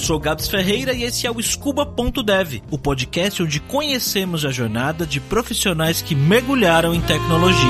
sou Gabs Ferreira e esse é o Scuba.dev, o podcast onde conhecemos a jornada de profissionais que mergulharam em tecnologia.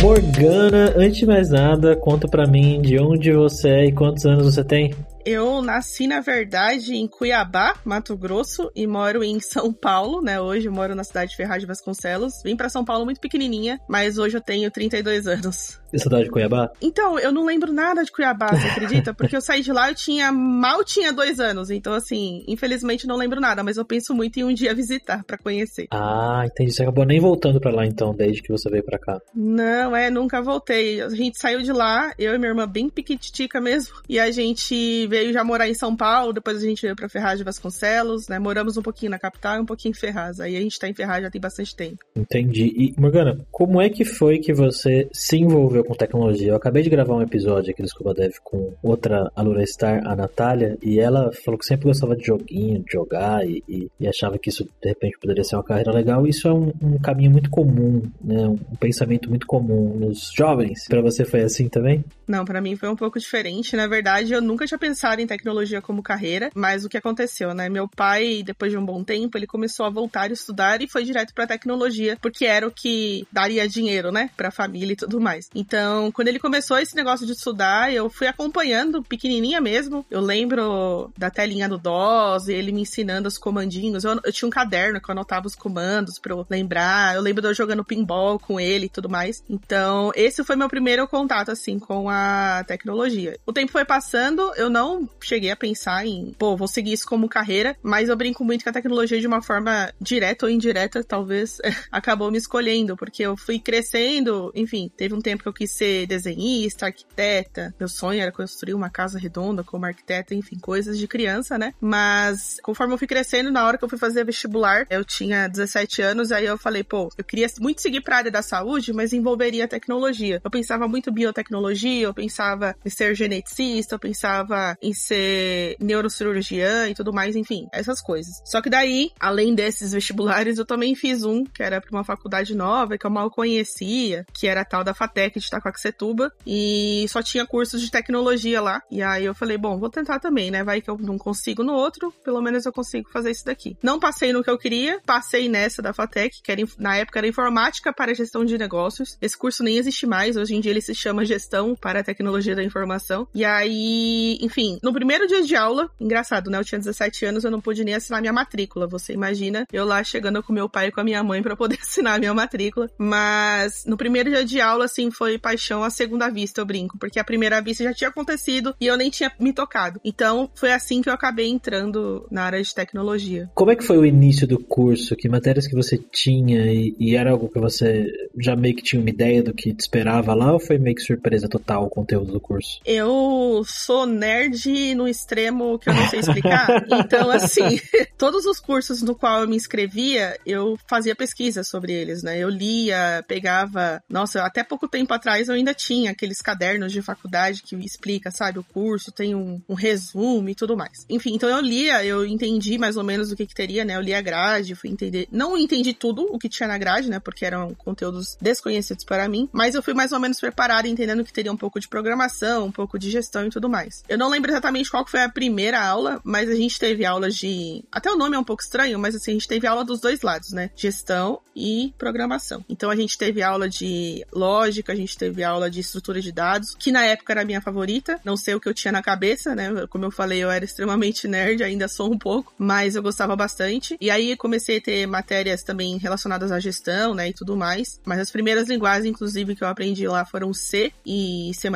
Morgana, antes de mais nada, conta pra mim de onde você é e quantos anos você tem. Eu nasci, na verdade, em Cuiabá, Mato Grosso, e moro em São Paulo, né? Hoje eu moro na cidade de Ferraz de Vasconcelos. Vim para São Paulo muito pequenininha, mas hoje eu tenho 32 anos. E cidade de Cuiabá? Então, eu não lembro nada de Cuiabá, você acredita? Porque eu saí de lá, eu tinha mal tinha dois anos. Então, assim, infelizmente não lembro nada, mas eu penso muito em um dia visitar para conhecer. Ah, entendi. Você acabou nem voltando para lá, então, desde que você veio para cá. Não, é, nunca voltei. A gente saiu de lá, eu e minha irmã bem piquititica mesmo, e a gente veio já morar em São Paulo, depois a gente veio pra Ferraz de Vasconcelos, né? Moramos um pouquinho na capital e um pouquinho em Ferraz. Aí a gente tá em Ferraz já tem bastante tempo. Entendi. E, Morgana, como é que foi que você se envolveu com tecnologia? Eu acabei de gravar um episódio aqui do Scuba Dev com outra aluna Star, a Natália, e ela falou que sempre gostava de joguinho, de jogar, e, e, e achava que isso, de repente, poderia ser uma carreira legal. Isso é um, um caminho muito comum, né? Um pensamento muito comum nos jovens. Para você foi assim também? Não, para mim foi um pouco diferente. Na verdade, eu nunca tinha pensado em tecnologia como carreira, mas o que aconteceu, né? Meu pai, depois de um bom tempo, ele começou a voltar a estudar e foi direto para tecnologia, porque era o que daria dinheiro, né, para a família e tudo mais. Então, quando ele começou esse negócio de estudar, eu fui acompanhando, pequenininha mesmo. Eu lembro da telinha do DOS, ele me ensinando os comandinhos. Eu, eu tinha um caderno que eu anotava os comandos para eu lembrar. Eu lembro de eu jogando pinball com ele e tudo mais. Então, esse foi meu primeiro contato assim com a tecnologia. O tempo foi passando, eu não cheguei a pensar em, pô, vou seguir isso como carreira, mas eu brinco muito que a tecnologia de uma forma direta ou indireta, talvez, acabou me escolhendo, porque eu fui crescendo, enfim, teve um tempo que eu quis ser desenhista, arquiteta, meu sonho era construir uma casa redonda como arquiteta, enfim, coisas de criança, né? Mas conforme eu fui crescendo, na hora que eu fui fazer vestibular, eu tinha 17 anos, aí eu falei, pô, eu queria muito seguir pra área da saúde, mas envolveria tecnologia. Eu pensava muito biotecnologia, eu pensava em ser geneticista, eu pensava em ser neurocirurgiã e tudo mais, enfim, essas coisas. Só que daí, além desses vestibulares, eu também fiz um, que era para uma faculdade nova, que eu mal conhecia, que era a tal da FATEC de Itacoaxetuba, e só tinha cursos de tecnologia lá. E aí eu falei, bom, vou tentar também, né? Vai que eu não consigo no outro, pelo menos eu consigo fazer isso daqui. Não passei no que eu queria, passei nessa da FATEC, que era, na época era informática para gestão de negócios. Esse curso nem existe mais, hoje em dia ele se chama gestão para tecnologia da informação. E aí, enfim, no primeiro dia de aula, engraçado, né? Eu tinha 17 anos, eu não pude nem assinar minha matrícula. Você imagina eu lá chegando com meu pai e com a minha mãe para poder assinar a minha matrícula. Mas no primeiro dia de aula, assim, foi paixão à segunda vista, eu brinco, porque a primeira vista já tinha acontecido e eu nem tinha me tocado. Então, foi assim que eu acabei entrando na área de tecnologia. Como é que foi o início do curso? Que matérias que você tinha e, e era algo que você já meio que tinha uma ideia do que te esperava lá ou foi meio que surpresa total o conteúdo do curso? Eu sou nerd no extremo que eu não sei explicar. então, assim, todos os cursos no qual eu me inscrevia, eu fazia pesquisa sobre eles, né? Eu lia, pegava. Nossa, até pouco tempo atrás eu ainda tinha aqueles cadernos de faculdade que explica, sabe, o curso, tem um, um resumo e tudo mais. Enfim, então eu lia, eu entendi mais ou menos o que, que teria, né? Eu li a grade, fui entender. Não entendi tudo o que tinha na grade, né? Porque eram conteúdos desconhecidos para mim, mas eu fui mais ou menos preparada, entendendo que teria um pouco de programação, um pouco de gestão e tudo mais. Eu não lembro exatamente qual foi a primeira aula, mas a gente teve aulas de. Até o nome é um pouco estranho, mas assim, a gente teve aula dos dois lados, né? Gestão e programação. Então a gente teve aula de lógica, a gente teve aula de estrutura de dados, que na época era a minha favorita. Não sei o que eu tinha na cabeça, né? Como eu falei, eu era extremamente nerd, ainda sou um pouco, mas eu gostava bastante. E aí comecei a ter matérias também relacionadas à gestão, né? E tudo mais. Mas as primeiras linguagens, inclusive, que eu aprendi lá foram C e C.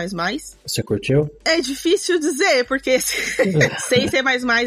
Você curtiu? É difícil dizer, porque sem C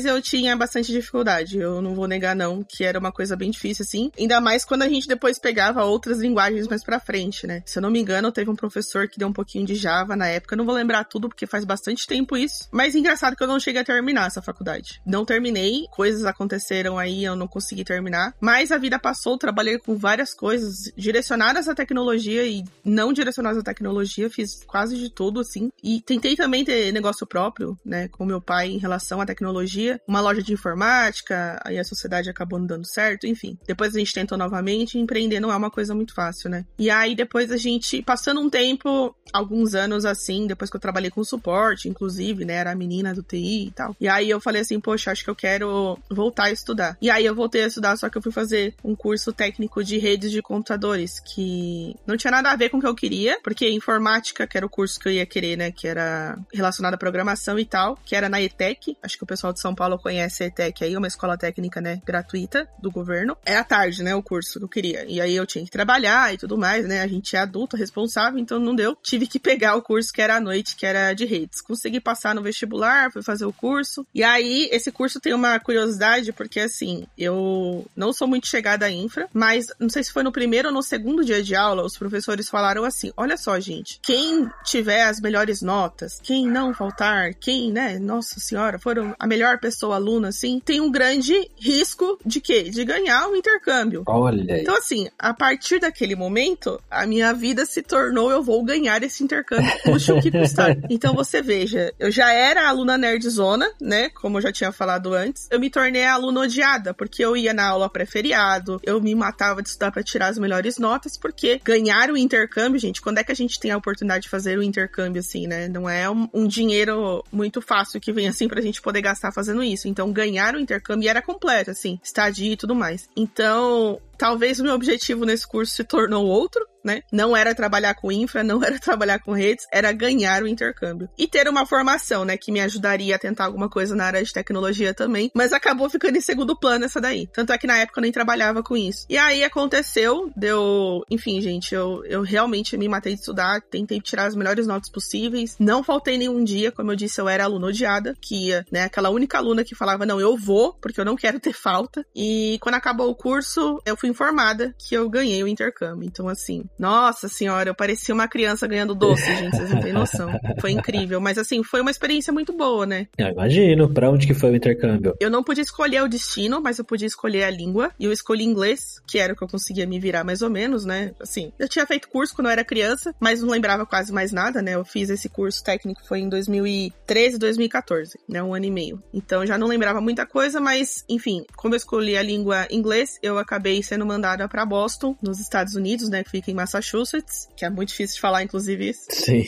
eu tinha bastante dificuldade. Eu não vou negar, não, que era uma coisa bem difícil, assim. Ainda mais quando a gente depois pegava outras linguagens mais pra frente, né? Se eu não me engano, teve um professor que deu um pouquinho de Java na época. Eu não vou lembrar tudo, porque faz bastante tempo isso. Mas engraçado que eu não cheguei a terminar essa faculdade. Não terminei, coisas aconteceram aí, eu não consegui terminar. Mas a vida passou, trabalhei com várias coisas direcionadas à tecnologia e não direcionadas à tecnologia. Fiz quase de tudo, assim. E tentei também ter negócio próprio, né, com meu pai em relação à tecnologia. Uma loja de informática, aí a sociedade acabou não dando certo, enfim. Depois a gente tentou novamente, empreender não é uma coisa muito fácil, né? E aí depois a gente, passando um tempo, alguns anos assim, depois que eu trabalhei com suporte, inclusive, né, era a menina do TI e tal. E aí eu falei assim, poxa, acho que eu quero voltar a estudar. E aí eu voltei a estudar, só que eu fui fazer um curso técnico de redes de computadores, que não tinha nada a ver com o que eu queria, porque informática, que era o curso que eu ia querer, né, que era relacionado à programação e que era na ETEC, acho que o pessoal de São Paulo conhece a ETEC aí, uma escola técnica, né, gratuita do governo. É à tarde, né, o curso que eu queria. E aí eu tinha que trabalhar e tudo mais, né, a gente é adulto, responsável, então não deu. Tive que pegar o curso que era à noite, que era de redes. Consegui passar no vestibular, fui fazer o curso. E aí, esse curso tem uma curiosidade, porque assim, eu não sou muito chegada à infra, mas não sei se foi no primeiro ou no segundo dia de aula, os professores falaram assim: olha só, gente, quem tiver as melhores notas, quem não faltar, quem, né, nossa senhora, foram a melhor pessoa aluna, assim, tem um grande risco de quê? De ganhar o intercâmbio. Olha aí. Então, assim, a partir daquele momento, a minha vida se tornou eu vou ganhar esse intercâmbio, custe o que custar. Então, você veja, eu já era aluna nerdzona, né, como eu já tinha falado antes, eu me tornei aluna odiada, porque eu ia na aula pré-feriado, eu me matava de estudar para tirar as melhores notas, porque ganhar o intercâmbio, gente, quando é que a gente tem a oportunidade de fazer o intercâmbio assim, né? Não é um, um dinheiro muito fácil que vem assim pra gente poder gastar fazendo isso. Então, ganhar o intercâmbio era completo, assim, estadia e tudo mais. Então, talvez o meu objetivo nesse curso se tornou outro, né? Não era trabalhar com infra, não era trabalhar com redes, era ganhar o intercâmbio. E ter uma formação, né, que me ajudaria a tentar alguma coisa na área de tecnologia também, mas acabou ficando em segundo plano essa daí. Tanto é que na época eu nem trabalhava com isso. E aí aconteceu, deu, enfim, gente, eu, eu realmente me matei de estudar, tentei tirar as melhores notas possíveis, não faltei nenhum dia, como eu disse, eu era aluna odiada, que ia, né, aquela única aluna que falava, não, eu vou, porque eu não quero ter falta. E quando acabou o curso, eu fui informada que eu ganhei o intercâmbio. Então, assim, nossa senhora, eu parecia uma criança ganhando doce, gente, vocês não têm noção. Foi incrível, mas assim, foi uma experiência muito boa, né? Eu imagino. Pra onde que foi o intercâmbio? Eu não podia escolher o destino, mas eu podia escolher a língua. E eu escolhi inglês, que era o que eu conseguia me virar mais ou menos, né? Assim, eu tinha feito curso quando eu era criança, mas não lembrava quase mais nada, né? Eu fiz esse curso técnico foi em 2013, 2014, né? Um ano e meio. Então eu já não lembrava muita coisa, mas enfim, como eu escolhi a língua inglês, eu acabei sendo mandada para Boston, nos Estados Unidos, né? Que fica em Massachusetts, que é muito difícil de falar, inclusive isso. Sim.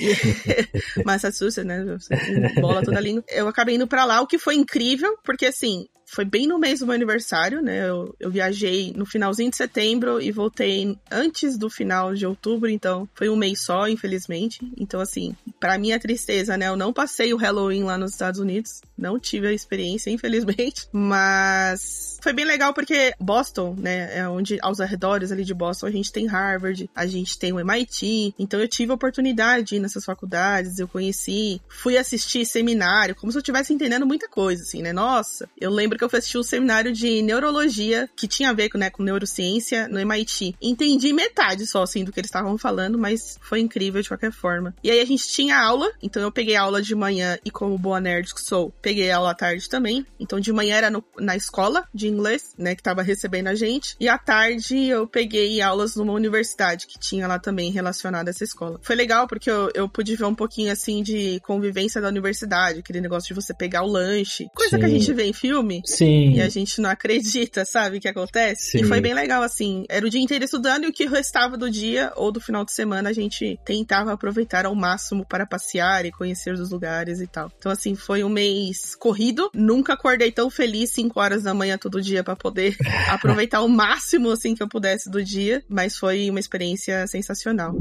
Massachusetts, né? Bola toda a língua. Eu acabei indo pra lá, o que foi incrível, porque assim, foi bem no mês do meu aniversário, né? Eu, eu, viajei no finalzinho de setembro e voltei antes do final de outubro, então foi um mês só, infelizmente. Então, assim, para minha tristeza, né? Eu não passei o Halloween lá nos Estados Unidos, não tive a experiência, infelizmente, mas foi bem legal porque Boston, né? É onde aos arredores ali de Boston a gente tem Harvard, a gente tem o MIT, então eu tive a oportunidade de ir nessas faculdades, eu conheci, fui assistir seminário, como se eu estivesse entendendo muita coisa, assim, né? Nossa, eu lembro que eu fui assistir um seminário de neurologia que tinha a ver com, né, com neurociência no MIT. Entendi metade só, assim, do que eles estavam falando, mas foi incrível de qualquer forma. E aí a gente tinha aula, então eu peguei aula de manhã e como boa nerd que sou, peguei aula à tarde também. Então de manhã era no, na escola de inglês, né, que tava recebendo a gente. E à tarde eu peguei aulas numa universidade que tinha lá também relacionada a essa escola. Foi legal porque eu, eu pude ver um pouquinho, assim, de convivência da universidade, aquele negócio de você pegar o lanche. Coisa Sim. que a gente vê em filme. Sim. E a gente não acredita, sabe, que acontece. Sim. E foi bem legal, assim. Era o dia inteiro estudando e o que restava do dia ou do final de semana a gente tentava aproveitar ao máximo para passear e conhecer os lugares e tal. Então, assim, foi um mês corrido. Nunca acordei tão feliz 5 horas da manhã todo dia para poder aproveitar o máximo, assim, que eu pudesse do dia. Mas foi uma experiência sensacional.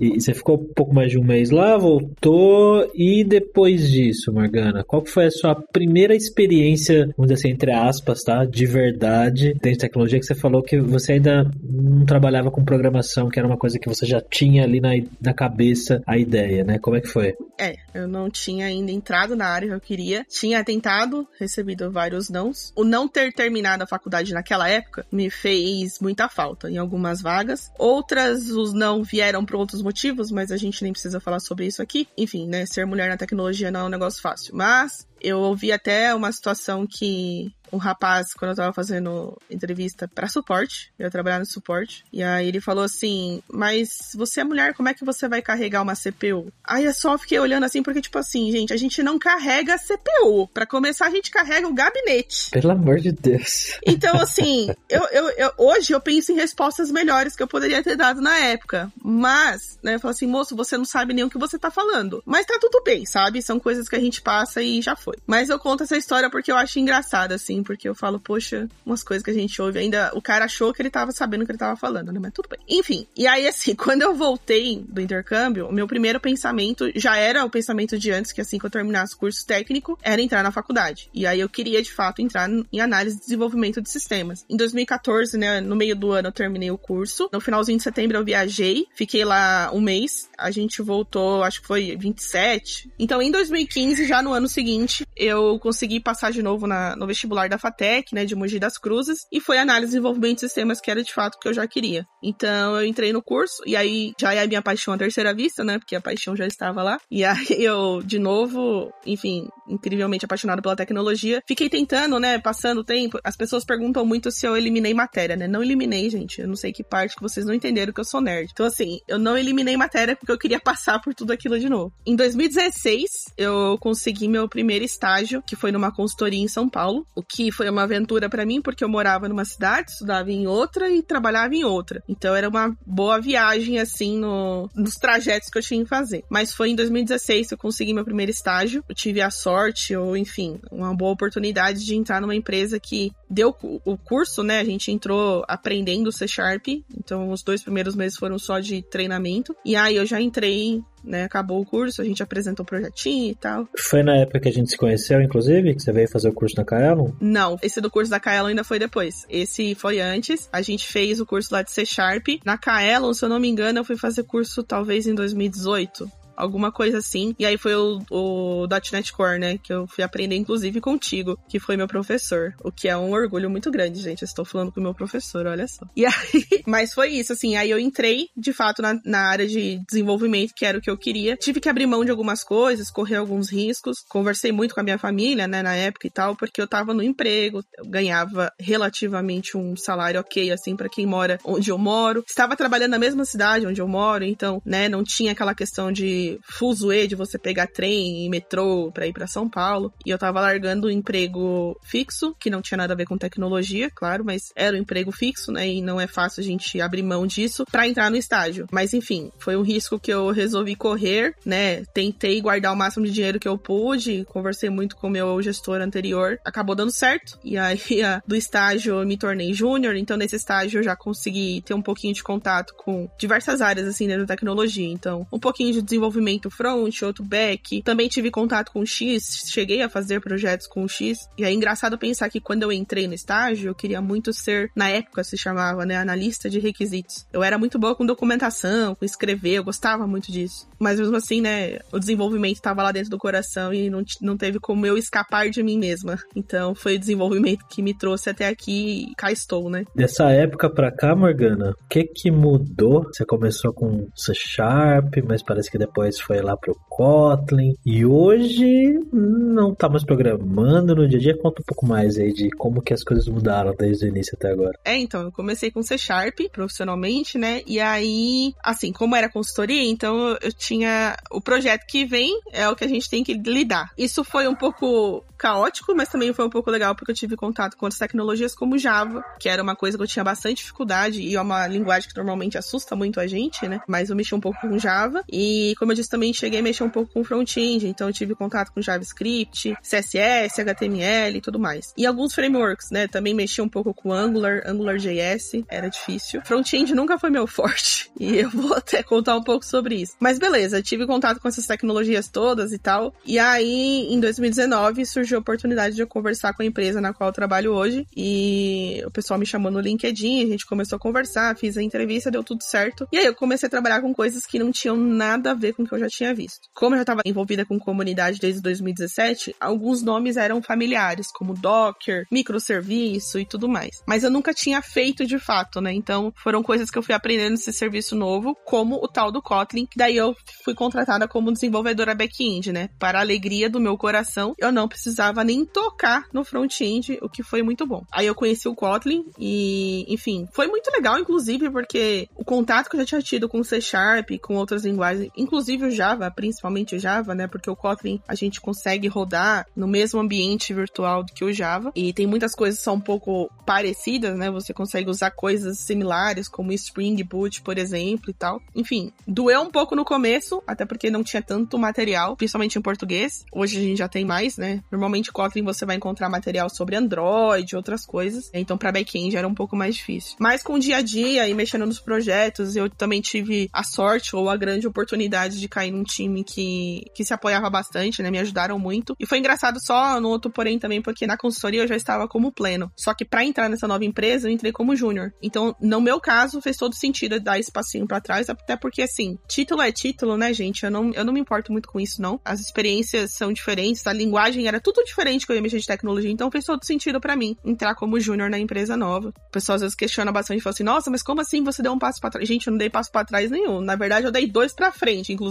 E você ficou um pouco mais de um mês lá, voltou, e depois disso, Morgana, qual foi a sua primeira experiência, vamos dizer assim, entre aspas, tá? De verdade, dentro de tecnologia, que você falou que você ainda não trabalhava com programação, que era uma coisa que você já tinha ali na, na cabeça a ideia, né? Como é que foi? É, eu não tinha ainda entrado na área que eu queria. Tinha tentado, recebido vários nãos. O não ter terminado a faculdade naquela época me fez muita falta em algumas vagas. Outras, os não vieram por outros motivos, mas a gente nem precisa falar sobre isso aqui. Enfim, né? Ser mulher na tecnologia não é um negócio fácil. Mas eu ouvi até uma situação que um rapaz quando eu tava fazendo entrevista para suporte, eu ia trabalhar no suporte, e aí ele falou assim: "Mas você é mulher, como é que você vai carregar uma CPU?" Aí eu só fiquei olhando assim porque tipo assim, gente, a gente não carrega a CPU. Para começar, a gente carrega o gabinete. Pelo amor de Deus. Então, assim, eu, eu, eu, hoje eu penso em respostas melhores que eu poderia ter dado na época. Mas, né, eu falo assim, moço, você não sabe nem o que você tá falando. Mas tá tudo bem, sabe? São coisas que a gente passa e já foi. Mas eu conto essa história porque eu acho engraçada, assim, porque eu falo, poxa, umas coisas que a gente ouve. Ainda o cara achou que ele tava sabendo o que ele tava falando, né? Mas tudo bem. Enfim, e aí, assim, quando eu voltei do intercâmbio, o meu primeiro pensamento já era o pensamento de antes, que assim que eu terminasse o curso técnico, era entrar na faculdade. E aí eu queria, de fato, entrar em análise e desenvolvimento de sistemas. Em 2014, né, no meio do ano, eu terminei o curso. No finalzinho de setembro, eu viajei, fiquei lá um mês. A gente voltou, acho que foi 27. Então, em 2015, já no ano seguinte, eu consegui passar de novo na, no vestibular da FATEC, né, de Mogi das Cruzes, e foi análise e desenvolvimento de sistemas, que era de fato o que eu já queria. Então, eu entrei no curso, e aí já é a minha paixão à terceira vista, né, porque a paixão já estava lá. E aí eu, de novo, enfim, incrivelmente apaixonado pela tecnologia, fiquei tentando, né, passando o tempo. As pessoas perguntam muito se eu eliminei matéria, né? Não eliminei, gente. Eu não sei que parte que vocês não entenderam que eu sou nerd. Então, assim, eu não eliminei matéria porque eu queria passar por tudo aquilo de novo. Em 2016, eu consegui meu primeiro estágio, que foi numa consultoria em São Paulo, o que foi uma aventura para mim, porque eu morava numa cidade, estudava em outra e trabalhava em outra. Então, era uma boa viagem, assim, no, nos trajetos que eu tinha que fazer. Mas foi em 2016 que eu consegui meu primeiro estágio. Eu tive a sorte, ou enfim, uma boa oportunidade de entrar numa empresa que deu o curso, né? A gente entrou aprendendo C Sharp, então os dois primeiros meses foram só de treinamento. E aí eu já entrei, né? Acabou o curso, a gente apresentou o projetinho e tal. Foi na época que a gente se conheceu, inclusive, que você veio fazer o curso na Kaelon? Não, esse do curso da Kaelon ainda foi depois. Esse foi antes. A gente fez o curso lá de C Sharp. Na Kaelon, se eu não me engano, eu fui fazer curso talvez em 2018 alguma coisa assim. E aí foi o, o .NET Core, né? Que eu fui aprender, inclusive, contigo, que foi meu professor. O que é um orgulho muito grande, gente. Eu estou falando com o meu professor, olha só. E aí, mas foi isso, assim. Aí eu entrei, de fato, na, na área de desenvolvimento, que era o que eu queria. Tive que abrir mão de algumas coisas, correr alguns riscos. Conversei muito com a minha família, né, na época e tal, porque eu tava no emprego, eu ganhava relativamente um salário ok, assim, para quem mora onde eu moro. Estava trabalhando na mesma cidade onde eu moro, então, né, não tinha aquela questão de fuzuê de você pegar trem e metrô para ir para São Paulo. E eu tava largando um emprego fixo, que não tinha nada a ver com tecnologia, claro, mas era um emprego fixo, né? E não é fácil a gente abrir mão disso para entrar no estágio. Mas enfim, foi um risco que eu resolvi correr, né? Tentei guardar o máximo de dinheiro que eu pude, conversei muito com o meu gestor anterior, acabou dando certo. E aí do estágio eu me tornei júnior, então nesse estágio eu já consegui ter um pouquinho de contato com diversas áreas assim dentro da tecnologia. Então, um pouquinho de desenvolvimento movimento front, outro back. Também tive contato com o X, cheguei a fazer projetos com o X. E é engraçado pensar que quando eu entrei no estágio, eu queria muito ser, na época se chamava, né, analista de requisitos. Eu era muito boa com documentação, com escrever, eu gostava muito disso. Mas mesmo assim, né, o desenvolvimento estava lá dentro do coração e não, não teve como eu escapar de mim mesma. Então foi o desenvolvimento que me trouxe até aqui e cá estou, né? Dessa época pra cá, Morgana, o que que mudou? Você começou com C Sharp, mas parece que depois depois foi lá pro Kotlin. E hoje não tá mais programando no dia a dia. Conta um pouco mais aí de como que as coisas mudaram desde o início até agora. É, então, eu comecei com C Sharp profissionalmente, né? E aí, assim, como era consultoria, então eu tinha o projeto que vem é o que a gente tem que lidar. Isso foi um pouco caótico, mas também foi um pouco legal porque eu tive contato com outras tecnologias como Java, que era uma coisa que eu tinha bastante dificuldade e é uma linguagem que normalmente assusta muito a gente, né? Mas eu mexi um pouco com Java e, como eu disse, também cheguei a mexer um pouco com front-end, então eu tive contato com JavaScript, CSS, HTML e tudo mais. E alguns frameworks, né? Também mexi um pouco com Angular, AngularJS, era difícil. Front-end nunca foi meu forte e eu vou até contar um pouco sobre isso. Mas beleza, tive contato com essas tecnologias todas e tal. E aí, em 2019, surgiu surgiu a oportunidade de eu conversar com a empresa na qual eu trabalho hoje. E o pessoal me chamou no LinkedIn, a gente começou a conversar, fiz a entrevista, deu tudo certo. E aí eu comecei a trabalhar com coisas que não tinham nada a ver com o que eu já tinha visto. Como eu já estava envolvida com comunidade desde 2017, alguns nomes eram familiares, como Docker, microserviço e tudo mais. Mas eu nunca tinha feito de fato, né? Então foram coisas que eu fui aprendendo nesse serviço novo, como o tal do Kotlin, que daí eu fui contratada como desenvolvedora back-end, né? Para a alegria do meu coração, eu não precisava nem tocar no front-end, o que foi muito bom. Aí eu conheci o Kotlin e, enfim, foi muito legal, inclusive, porque o contato que eu já tinha tido com C Sharp, com outras linguagens, inclusive o Java, principalmente o Java, né? Porque o Kotlin a gente consegue rodar no mesmo ambiente virtual do que o Java. E tem muitas coisas que são um pouco parecidas, né? Você consegue usar coisas similares, como Spring Boot, por exemplo, e tal. Enfim, doeu um pouco no começo, até porque não tinha tanto material, principalmente em português. Hoje a gente já tem mais, né? Normalmente Kotlin você vai encontrar material sobre Android, outras coisas. Então, para back-end era um pouco mais difícil. Mas com o dia a dia e mexendo nos projetos, eu também tive a sorte ou a grande oportunidade de cair num time que, que se apoiava bastante, né? Me ajudaram muito. E foi engraçado só no outro porém também, porque na consultoria eu já estava como pleno. Só que para entrar nessa nova empresa, eu entrei como júnior. Então, no meu caso, fez todo sentido dar esse passinho para trás, até porque assim, título é título, né, gente? Eu não, eu não me importo muito com isso, não. As experiências são diferentes, a linguagem era tudo diferente que eu ia mexer de tecnologia, então fez todo sentido para mim entrar como júnior na empresa nova. O pessoal às vezes questiona bastante e fala assim: nossa, mas como assim você deu um passo para trás? Gente, eu não dei passo para trás nenhum. Na verdade, eu dei dois para frente, inclusive,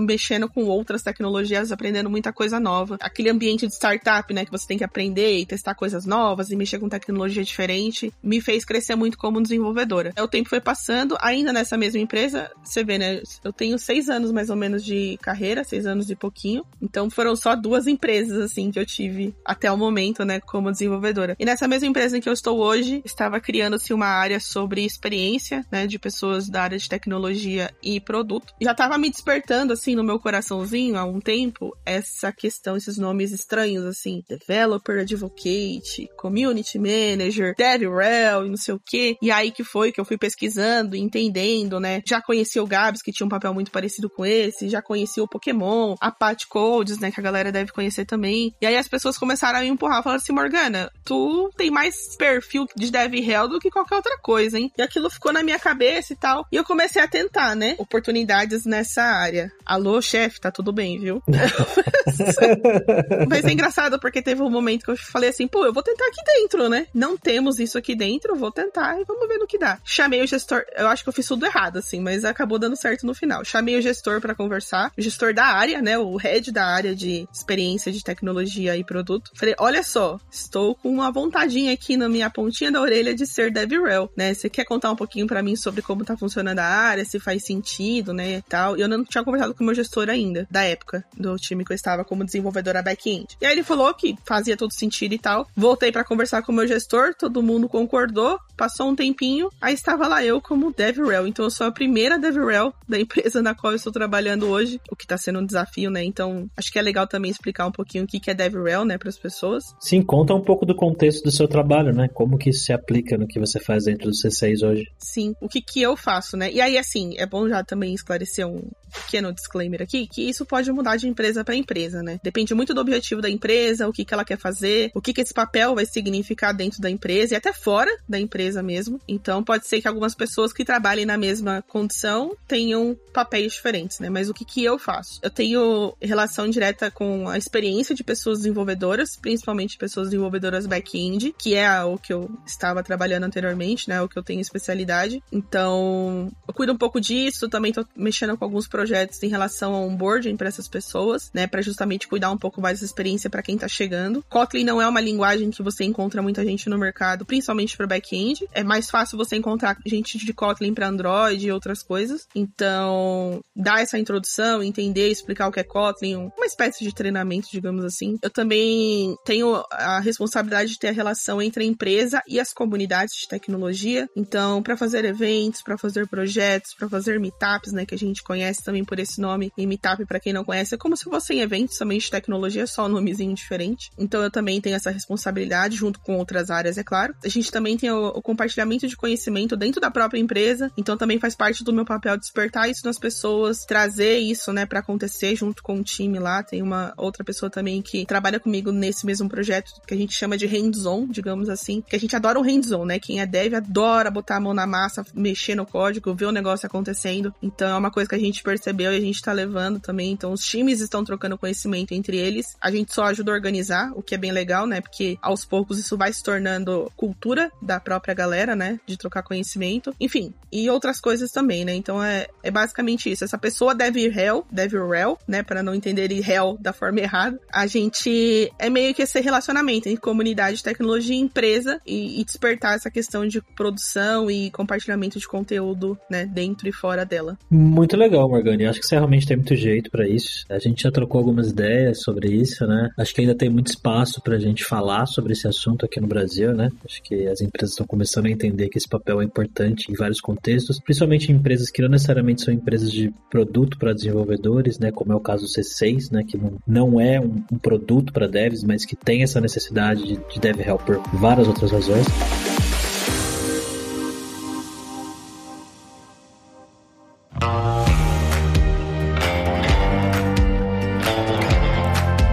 mexendo com outras tecnologias, aprendendo muita coisa nova. Aquele ambiente de startup, né, que você tem que aprender e testar coisas novas e mexer com tecnologia diferente, me fez crescer muito como desenvolvedora. O tempo foi passando, ainda nessa mesma empresa, você vê, né, eu tenho seis anos mais ou menos de carreira, seis anos e pouquinho, então foram só duas empresas, assim, que eu tive até o momento, né, como desenvolvedora. E nessa mesma empresa em que eu estou hoje, estava criando-se uma área sobre experiência, né, de pessoas da área de tecnologia e produto. Já estava me despertando, assim, no meu coraçãozinho há um tempo, essa questão, esses nomes estranhos, assim, developer, advocate, community manager, DevRel e não sei o que. E aí que foi que eu fui pesquisando, entendendo, né? Já conheci o Gabs, que tinha um papel muito parecido com esse, já conheci o Pokémon, a Pat Codes, né, que a galera deve conhecer também. E aí as pessoas começaram a me empurrar, falando assim, Morgana, tu tem mais perfil de DevRel do que qualquer outra coisa, hein? E aquilo ficou na minha cabeça e tal. E eu comecei a tentar, né? Oportunidades nessa área. Alô, chefe, tá tudo bem, viu? Mas é engraçado porque teve um momento que eu falei assim, pô, eu vou tentar aqui dentro, né? Não temos isso aqui dentro, vou tentar e vamos ver no que dá. Chamei o gestor, eu acho que eu fiz tudo errado, assim, mas acabou dando certo no final. Chamei o gestor para conversar, o gestor da área, né? O head da área de experiência de tecnologia e produto. Falei, olha só, estou com uma vontadinha aqui na minha pontinha da orelha de ser DevRel, né? Você quer contar um pouquinho para mim sobre como tá funcionando a área, se faz sentido, né, tal. E eu não tinha conversado com o meu gestor ainda, da época do time que eu estava como desenvolvedora back-end. E aí ele falou que fazia todo sentido e tal. Voltei para conversar com o meu gestor, todo mundo concordou. Passou um tempinho, aí estava lá eu como DevRel. Então eu sou a primeira DevRel da empresa na qual eu estou trabalhando hoje, o que tá sendo um desafio, né? Então acho que é legal também explicar um pouquinho o que é DevRel, né, para as pessoas. Sim, conta um pouco do contexto do seu trabalho, né? Como que isso se aplica no que você faz dentro do C6 hoje. Sim, o que que eu faço, né? E aí, assim, é bom já também esclarecer um pequeno disclaimer aqui, que isso pode mudar de empresa para empresa, né? Depende muito do objetivo da empresa, o que que ela quer fazer, o que que esse papel vai significar dentro da empresa e até fora da empresa mesmo. Então, pode ser que algumas pessoas que trabalhem na mesma condição tenham papéis diferentes, né? Mas o que que eu faço? Eu tenho relação direta com a experiência de pessoas desenvolvedoras, principalmente pessoas desenvolvedoras back-end, que é o que eu estava trabalhando anteriormente, né? O que eu tenho especialidade. Então, eu cuido um pouco disso, também tô mexendo com alguns projetos em relação ao onboarding para essas pessoas, né? Para justamente cuidar um pouco mais da experiência para quem tá chegando. Kotlin não é uma linguagem que você encontra muita gente no mercado, principalmente para back-end. É mais fácil você encontrar gente de Kotlin para Android e outras coisas. Então, dar essa introdução, entender, explicar o que é Kotlin, uma espécie de treinamento, digamos assim. Eu também tenho a responsabilidade de ter a relação entre a empresa e as comunidades de tecnologia. Então, para fazer eventos, para fazer projetos, para fazer meetups, né, que a gente conhece também por esse nome, e meetup para quem não conhece, é como se fossem eventos também de tecnologia, só um nomezinho diferente. Então, eu também tenho essa responsabilidade junto com outras áreas, é claro. A gente também tem o, o compartilhamento de conhecimento dentro da própria empresa, então também faz parte do meu papel despertar isso nas pessoas, trazer isso, né, para acontecer junto com o time lá. Tem uma outra pessoa também que trabalha comigo nesse mesmo projeto que a gente chama de hands-on, digamos assim, que a gente adora o hands-on, né? Quem é dev adora botar a mão na massa, mexer no código, ver o negócio acontecendo. Então é uma coisa que a gente percebeu e a gente tá levando também. Então os times estão trocando conhecimento entre eles. A gente só ajuda a organizar, o que é bem legal, né? Porque aos poucos isso vai se tornando cultura da própria galera, né? De trocar conhecimento. Enfim, e outras coisas também, né? Então é, é basicamente isso. Essa pessoa deve ir réu, deve ir réu, né? Para não entender réu da forma errada. A gente é meio que esse relacionamento entre comunidade, tecnologia e empresa e, e despertar essa questão de produção e compartilhamento de conteúdo, né? Dentro e fora dela. Muito legal, Morgane. Acho que você realmente tem muito jeito para isso. A gente já trocou algumas ideias sobre isso, né? Acho que ainda tem muito espaço pra gente falar sobre esse assunto aqui no Brasil, né? Acho que as empresas estão começando a entender que esse papel é importante em vários contextos, principalmente em empresas que não necessariamente são empresas de produto para desenvolvedores, né? Como é o caso do C6, né? Que não, não é um, um produto para devs, mas que tem essa necessidade de, de dev help por várias outras razões.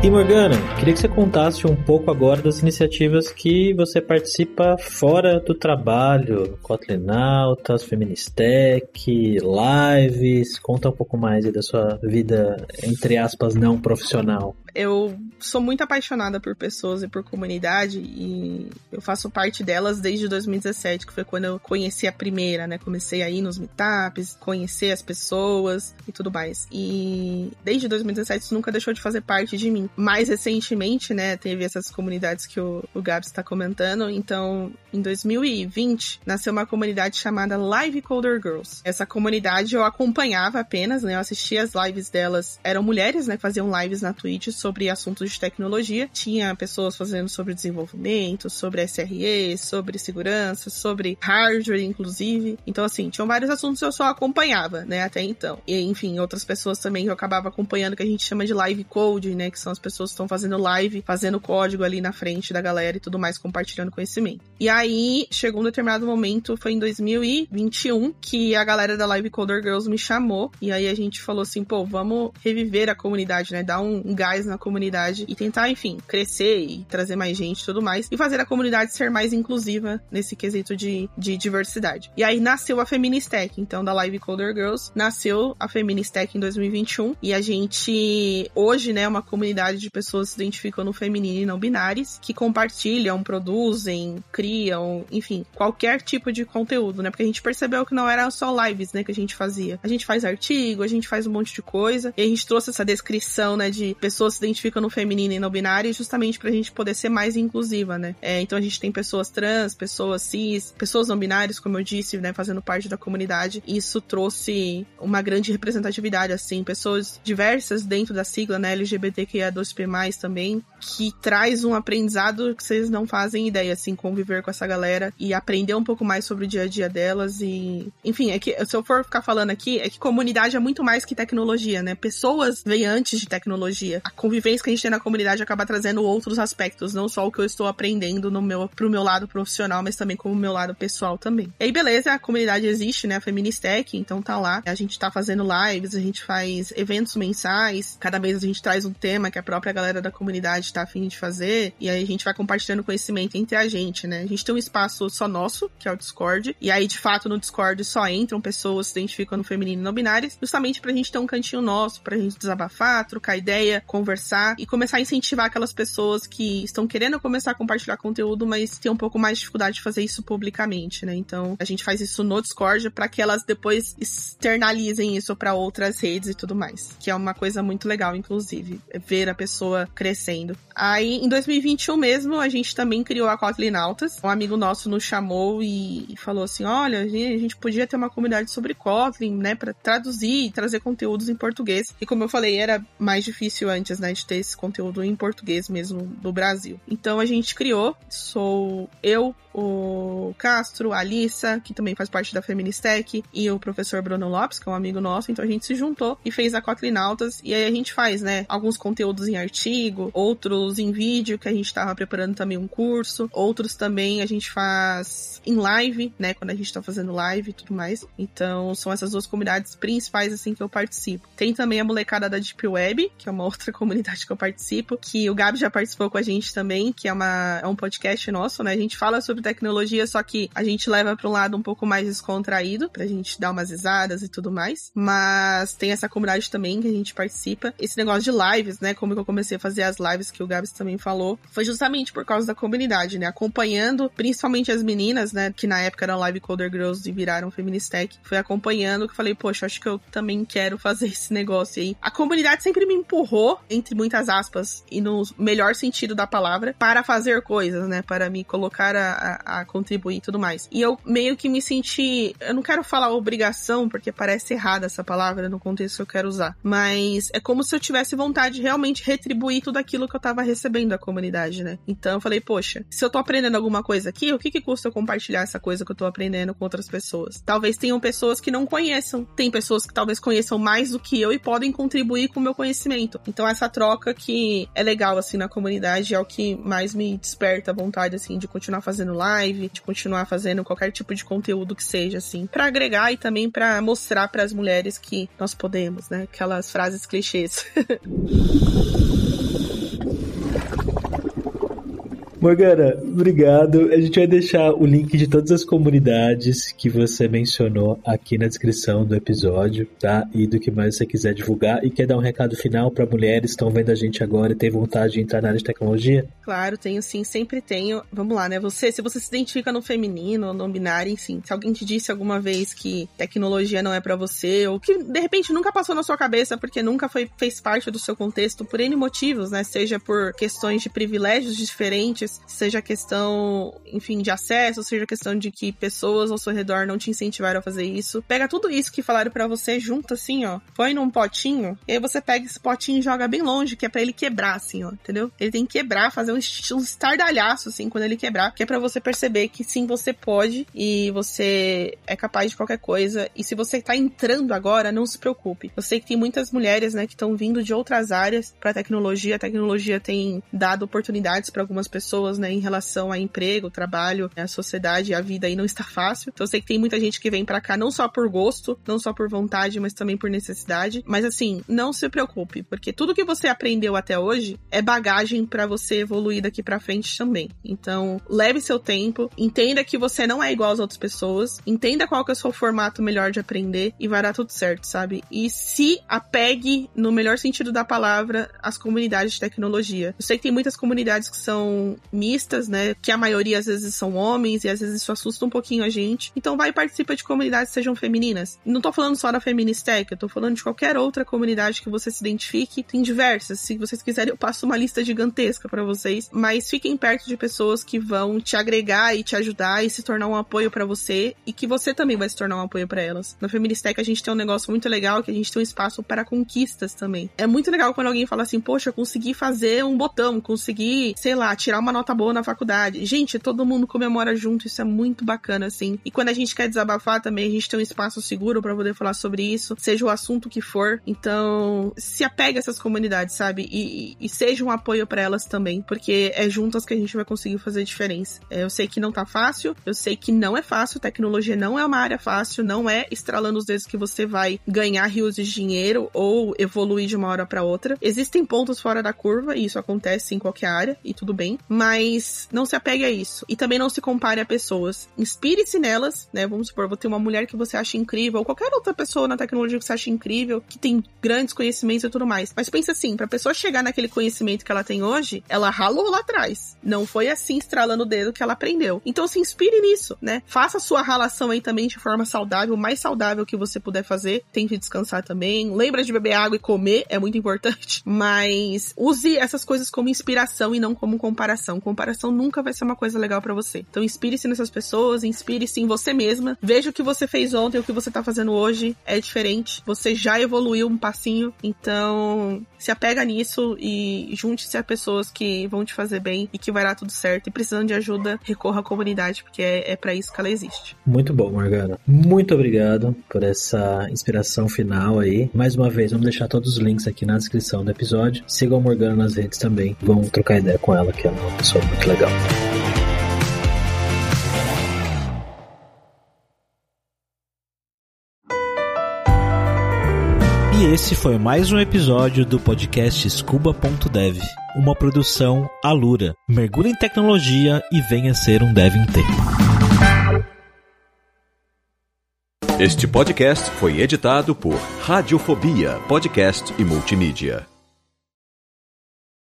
E Morgana, queria que você contasse um pouco agora das iniciativas que você participa fora do trabalho, Kotlin Altas, Feministec, lives, conta um pouco mais da sua vida, entre aspas, não profissional eu sou muito apaixonada por pessoas e por comunidade e eu faço parte delas desde 2017, que foi quando eu conheci a primeira, né? Comecei a ir nos meetups, conhecer as pessoas e tudo mais. E desde 2017 isso nunca deixou de fazer parte de mim. Mais recentemente, né, teve essas comunidades que o, o Gabs está comentando. Então, em 2020, nasceu uma comunidade chamada Live Coder Girls. Essa comunidade eu acompanhava apenas, né? Eu assistia as lives delas. Eram mulheres, né? Faziam lives na Twitch sobre assuntos de tecnologia. Tinha pessoas fazendo sobre desenvolvimento, sobre SRE, sobre segurança, sobre hardware, inclusive. Então, assim, tinham vários assuntos que eu só acompanhava, né, até então. E, enfim, outras pessoas também que eu acabava acompanhando, que a gente chama de live code, né, que são as pessoas que estão fazendo live, fazendo código ali na frente da galera e tudo mais, compartilhando conhecimento. E aí, chegou um determinado momento, foi em 2021, que a galera da Live Coder Girls me chamou, e aí a gente falou assim, pô, vamos reviver a comunidade, né, dar um gás na na comunidade e tentar, enfim, crescer e trazer mais gente e tudo mais, e fazer a comunidade ser mais inclusiva nesse quesito de, de diversidade. E aí nasceu a Feministech, então, da Live Coder Girls, nasceu a Feministech em 2021, e a gente, hoje, né, é uma comunidade de pessoas se identificam no feminino e não binários, que compartilham, produzem, criam, enfim, qualquer tipo de conteúdo, né, porque a gente percebeu que não era só lives, né, que a gente fazia. A gente faz artigo, a gente faz um monte de coisa, e a gente trouxe essa descrição, né, de pessoas se identificam no feminino e no binário justamente pra gente poder ser mais inclusiva, né? É, então a gente tem pessoas trans, pessoas cis, pessoas não binárias, como eu disse, né, fazendo parte da comunidade. Isso trouxe uma grande representatividade, assim, pessoas diversas dentro da sigla, né, LGBTQIA2P+, também, que traz um aprendizado que vocês não fazem ideia, assim, conviver com essa galera e aprender um pouco mais sobre o dia a dia delas e... Enfim, é que, se eu for ficar falando aqui, é que comunidade é muito mais que tecnologia, né? Pessoas vêm antes de tecnologia. A convivência que a gente tem na comunidade acaba trazendo outros aspectos, não só o que eu estou aprendendo no meu, pro meu lado profissional, mas também como meu lado pessoal também. E aí, beleza, a comunidade existe, né? A Feministec, então tá lá. A gente tá fazendo lives, a gente faz eventos mensais, cada mês a gente traz um tema que a própria galera da comunidade tá afim de fazer, e aí a gente vai compartilhando conhecimento entre a gente, né? A gente tem um espaço só nosso, que é o Discord, e aí, de fato, no Discord só entram pessoas que se identificam no feminino e não binárias, justamente pra gente ter um cantinho nosso, pra gente desabafar, trocar ideia, conversar e começar a incentivar aquelas pessoas que estão querendo começar a compartilhar conteúdo, mas tem um pouco mais de dificuldade de fazer isso publicamente, né? Então, a gente faz isso no Discord para que elas depois externalizem isso para outras redes e tudo mais, que é uma coisa muito legal, inclusive, é ver a pessoa crescendo. Aí, em 2021 mesmo, a gente também criou a Kotlin Altas. Um amigo nosso nos chamou e falou assim: olha, a gente podia ter uma comunidade sobre Kotlin, né, para traduzir e trazer conteúdos em português. E como eu falei, era mais difícil antes, né, de ter esse conteúdo em português mesmo do Brasil. Então a gente criou, sou eu, o Castro, a Alissa, que também faz parte da Feministec, e o professor Bruno Lopes, que é um amigo nosso. Então a gente se juntou e fez a Kotlin Altas. E aí a gente faz, né, alguns conteúdos em artigo, outros em vídeo, que a gente tava preparando também um curso, outros também a gente faz em live, né, quando a gente tá fazendo live e tudo mais. Então são essas duas comunidades principais, assim, que eu participo. Tem também a molecada da Deep Web, que é uma outra comunidade que eu participo, que o Gabi já participou com a gente também, que é, uma, é um podcast nosso, né? A gente fala sobre tecnologia, só que a gente leva para um lado um pouco mais descontraído, pra gente dar umas risadas e tudo mais. Mas tem essa comunidade também que a gente participa. Esse negócio de lives, né? Como eu comecei a fazer as lives que o Gabs também falou, foi justamente por causa da comunidade, né? Acompanhando, principalmente as meninas, né? Que na época eram Live Coder Girls e viraram Feministech. Foi acompanhando que falei, poxa, acho que eu também quero fazer esse negócio aí. A comunidade sempre me empurrou, entre muitas aspas, e no melhor sentido da palavra, para fazer coisas, né? Para me colocar a, a, a contribuir e tudo mais. E eu meio que me senti. Eu não quero falar obrigação, porque parece errada essa palavra no contexto que eu quero usar. Mas é como se eu tivesse vontade de realmente retribuir tudo aquilo que eu tava recebendo da comunidade, né? Então eu falei, poxa, se eu tô aprendendo alguma coisa aqui, o que que custa eu compartilhar essa coisa que eu tô aprendendo com outras pessoas? Talvez tenham pessoas que não conheçam, tem pessoas que talvez conheçam mais do que eu e podem contribuir com o meu conhecimento. Então essa troca que é legal assim na comunidade é o que mais me desperta a vontade assim de continuar fazendo live, de continuar fazendo qualquer tipo de conteúdo que seja assim, para agregar e também para mostrar para as mulheres que nós podemos, né? Aquelas frases clichês. Morgana, obrigado. A gente vai deixar o link de todas as comunidades que você mencionou aqui na descrição do episódio, tá? E do que mais você quiser divulgar. E quer dar um recado final para mulheres que estão vendo a gente agora e têm vontade de entrar na área de tecnologia? Claro, tenho sim, sempre tenho. Vamos lá, né? Você, se você se identifica no feminino no binário, enfim, se alguém te disse alguma vez que tecnologia não é para você, ou que de repente nunca passou na sua cabeça porque nunca foi, fez parte do seu contexto por N motivos, né? Seja por questões de privilégios diferentes seja questão, enfim, de acesso, seja questão de que pessoas ao seu redor não te incentivaram a fazer isso. Pega tudo isso que falaram para você, junta assim, ó, põe num potinho, e aí você pega esse potinho e joga bem longe, que é para ele quebrar, assim, ó, entendeu? Ele tem que quebrar, fazer um, um estardalhaço, assim, quando ele quebrar, que é para você perceber que sim, você pode e você é capaz de qualquer coisa. E se você tá entrando agora, não se preocupe. Eu sei que tem muitas mulheres, né, que estão vindo de outras áreas para tecnologia. A tecnologia tem dado oportunidades para algumas pessoas pessoas, né, em relação a emprego, trabalho, a sociedade, a vida aí não está fácil. Então eu sei que tem muita gente que vem para cá não só por gosto, não só por vontade, mas também por necessidade. Mas assim, não se preocupe, porque tudo que você aprendeu até hoje é bagagem para você evoluir daqui para frente também. Então, leve seu tempo, entenda que você não é igual às outras pessoas, entenda qual que é o seu formato melhor de aprender e vai dar tudo certo, sabe? E se apegue no melhor sentido da palavra às comunidades de tecnologia. Eu sei que tem muitas comunidades que são mistas, né? Que a maioria às vezes são homens e às vezes isso assusta um pouquinho a gente. Então vai e participa de comunidades que sejam femininas. Não tô falando só da Feministec, eu tô falando de qualquer outra comunidade que você se identifique. Tem diversas. Se vocês quiserem, eu passo uma lista gigantesca para vocês. Mas fiquem perto de pessoas que vão te agregar e te ajudar e se tornar um apoio para você e que você também vai se tornar um apoio para elas. Na Feministec a gente tem um negócio muito legal que a gente tem um espaço para conquistas também. É muito legal quando alguém fala assim, poxa, consegui fazer um botão, consegui, sei lá, tirar uma nota boa na faculdade. Gente, todo mundo comemora junto, isso é muito bacana, assim. E quando a gente quer desabafar também, a gente tem um espaço seguro para poder falar sobre isso, seja o assunto que for. Então, se apega a essas comunidades, sabe? E, e, e seja um apoio para elas também, porque é juntas que a gente vai conseguir fazer diferença. É, eu sei que não tá fácil, eu sei que não é fácil, tecnologia não é uma área fácil, não é estralando os dedos que você vai ganhar rios de dinheiro ou evoluir de uma hora para outra. Existem pontos fora da curva, e isso acontece em qualquer área, e tudo bem, mas não se apegue a isso. E também não se compare a pessoas. Inspire-se nelas, né? Vamos supor, vou ter uma mulher que você acha incrível, ou qualquer outra pessoa na tecnologia que você acha incrível, que tem grandes conhecimentos e tudo mais. Mas pensa assim, pra pessoa chegar naquele conhecimento que ela tem hoje, ela ralou lá atrás. Não foi assim, estralando o dedo que ela aprendeu. Então se inspire nisso, né? Faça a sua relação aí também de forma saudável, mais saudável que você puder fazer. Tente descansar também. Lembra de beber água e comer, é muito importante. Mas use essas coisas como inspiração e não como comparação comparação. Comparação nunca vai ser uma coisa legal para você. Então inspire-se nessas pessoas, inspire-se em você mesma. Veja o que você fez ontem, o que você tá fazendo hoje é diferente. Você já evoluiu um passinho. Então se apega nisso e junte-se a pessoas que vão te fazer bem e que vai dar tudo certo. E precisando de ajuda, recorra à comunidade, porque é, é para isso que ela existe. Muito bom, Morgana. Muito obrigado por essa inspiração final aí. Mais uma vez, vamos deixar todos os links aqui na descrição do episódio. Sigam a Morgana nas redes também. Vamos trocar ideia com ela, que ela pessoa muito legal. E Esse foi mais um episódio do podcast Scuba.dev, uma produção Alura. Mergulhe em tecnologia e venha ser um dev em tempo. Este podcast foi editado por Radiofobia, podcast e multimídia.